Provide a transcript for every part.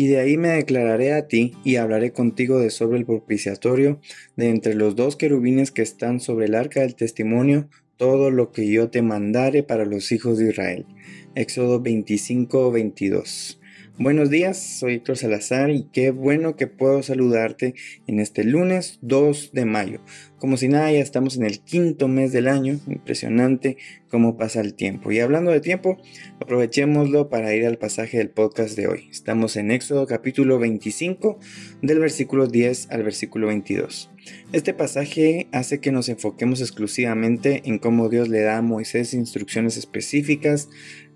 Y de ahí me declararé a ti y hablaré contigo de sobre el propiciatorio, de entre los dos querubines que están sobre el arca del testimonio, todo lo que yo te mandare para los hijos de Israel. Éxodo 25, 22. Buenos días, soy Héctor Salazar y qué bueno que puedo saludarte en este lunes 2 de mayo. Como si nada, ya estamos en el quinto mes del año, impresionante cómo pasa el tiempo. Y hablando de tiempo, aprovechémoslo para ir al pasaje del podcast de hoy. Estamos en Éxodo capítulo 25, del versículo 10 al versículo 22. Este pasaje hace que nos enfoquemos exclusivamente en cómo Dios le da a Moisés instrucciones específicas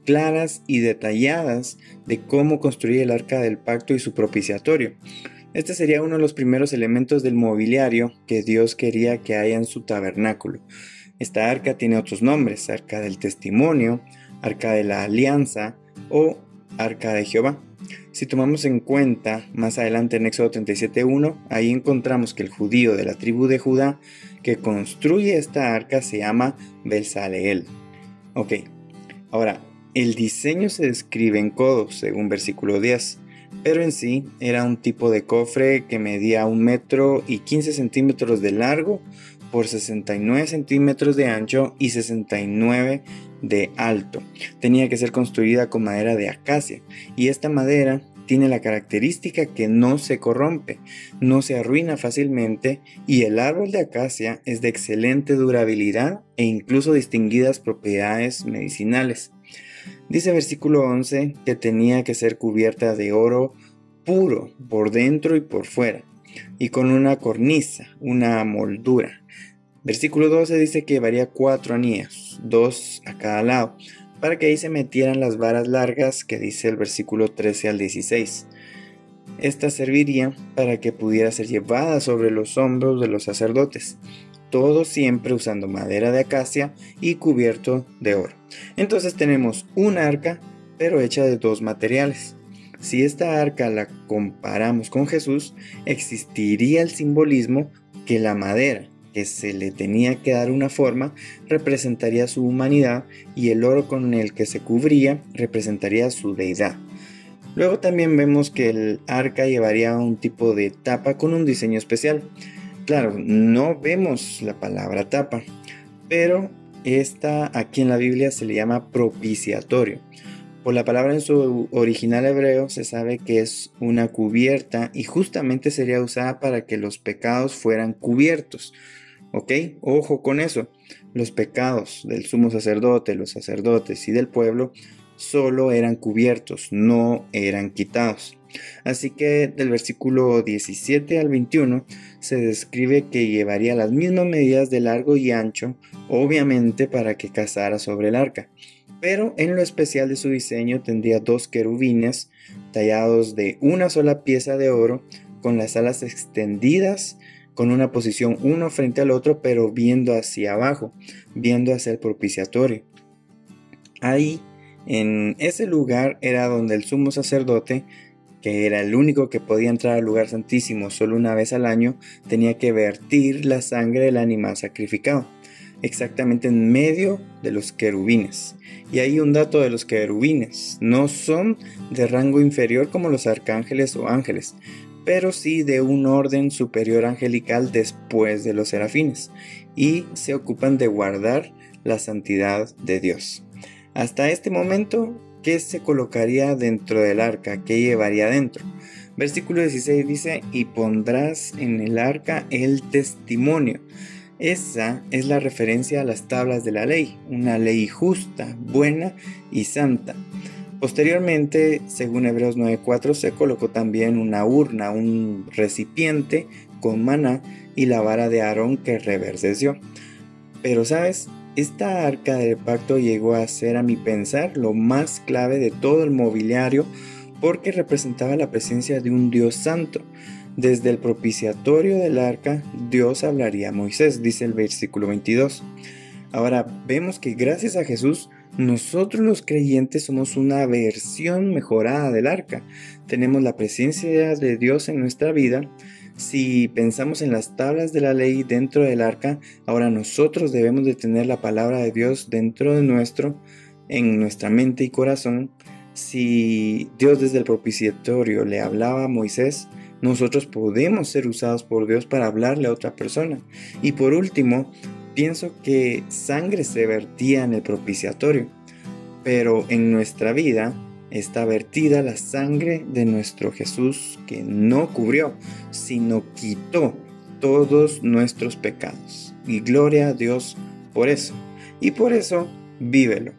claras y detalladas de cómo construir el arca del pacto y su propiciatorio. Este sería uno de los primeros elementos del mobiliario que Dios quería que haya en su tabernáculo. Esta arca tiene otros nombres, arca del testimonio, arca de la alianza o arca de Jehová. Si tomamos en cuenta más adelante en Éxodo 37.1, ahí encontramos que el judío de la tribu de Judá que construye esta arca se llama Belsaleel. Ok, ahora el diseño se describe en codos, según versículo 10, pero en sí era un tipo de cofre que medía un metro y 15 centímetros de largo por 69 centímetros de ancho y 69 de alto. Tenía que ser construida con madera de acacia y esta madera tiene la característica que no se corrompe, no se arruina fácilmente y el árbol de acacia es de excelente durabilidad e incluso distinguidas propiedades medicinales. Dice versículo 11 que tenía que ser cubierta de oro puro por dentro y por fuera, y con una cornisa, una moldura. Versículo 12 dice que llevaría cuatro anillos, dos a cada lado, para que ahí se metieran las varas largas que dice el versículo 13 al 16. Esta serviría para que pudiera ser llevada sobre los hombros de los sacerdotes todo siempre usando madera de acacia y cubierto de oro. Entonces tenemos un arca, pero hecha de dos materiales. Si esta arca la comparamos con Jesús, existiría el simbolismo que la madera, que se le tenía que dar una forma, representaría su humanidad y el oro con el que se cubría representaría su deidad. Luego también vemos que el arca llevaría un tipo de tapa con un diseño especial. Claro, no vemos la palabra tapa, pero esta aquí en la Biblia se le llama propiciatorio. Por la palabra en su original hebreo se sabe que es una cubierta y justamente sería usada para que los pecados fueran cubiertos. ¿Ok? Ojo con eso. Los pecados del sumo sacerdote, los sacerdotes y del pueblo solo eran cubiertos, no eran quitados. Así que del versículo 17 al 21 se describe que llevaría las mismas medidas de largo y ancho, obviamente para que cazara sobre el arca. Pero en lo especial de su diseño tendría dos querubines tallados de una sola pieza de oro, con las alas extendidas, con una posición uno frente al otro, pero viendo hacia abajo, viendo hacia el propiciatorio. Ahí, en ese lugar, era donde el sumo sacerdote que era el único que podía entrar al lugar santísimo solo una vez al año, tenía que vertir la sangre del animal sacrificado, exactamente en medio de los querubines. Y hay un dato de los querubines, no son de rango inferior como los arcángeles o ángeles, pero sí de un orden superior angelical después de los serafines, y se ocupan de guardar la santidad de Dios. Hasta este momento ¿qué se colocaría dentro del arca? ¿Qué llevaría dentro? Versículo 16 dice, y pondrás en el arca el testimonio. Esa es la referencia a las tablas de la ley, una ley justa, buena y santa. Posteriormente, según Hebreos 9:4, se colocó también una urna, un recipiente con maná y la vara de Aarón que reverdeció. Pero sabes, esta arca del pacto llegó a ser a mi pensar lo más clave de todo el mobiliario porque representaba la presencia de un Dios santo. Desde el propiciatorio del arca, Dios hablaría a Moisés, dice el versículo 22. Ahora vemos que gracias a Jesús, nosotros los creyentes somos una versión mejorada del arca. Tenemos la presencia de Dios en nuestra vida. Si pensamos en las tablas de la ley dentro del arca, ahora nosotros debemos de tener la palabra de Dios dentro de nuestro, en nuestra mente y corazón. Si Dios desde el propiciatorio le hablaba a Moisés, nosotros podemos ser usados por Dios para hablarle a otra persona. Y por último, pienso que sangre se vertía en el propiciatorio, pero en nuestra vida está vertida la sangre de nuestro Jesús que no cubrió, sino quitó todos nuestros pecados. Y gloria a Dios por eso. Y por eso, vívelo.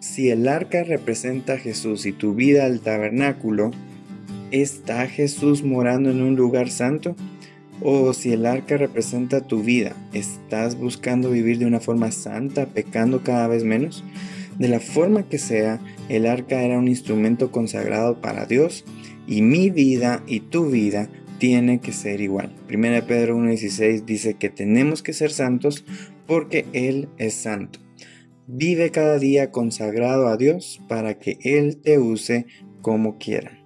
Si el arca representa a Jesús y tu vida el tabernáculo, ¿Está Jesús morando en un lugar santo? O si el arca representa tu vida, ¿estás buscando vivir de una forma santa, pecando cada vez menos? De la forma que sea, el arca era un instrumento consagrado para Dios y mi vida y tu vida tiene que ser igual. 1 Pedro 1.16 dice que tenemos que ser santos porque Él es santo. Vive cada día consagrado a Dios para que Él te use como quiera.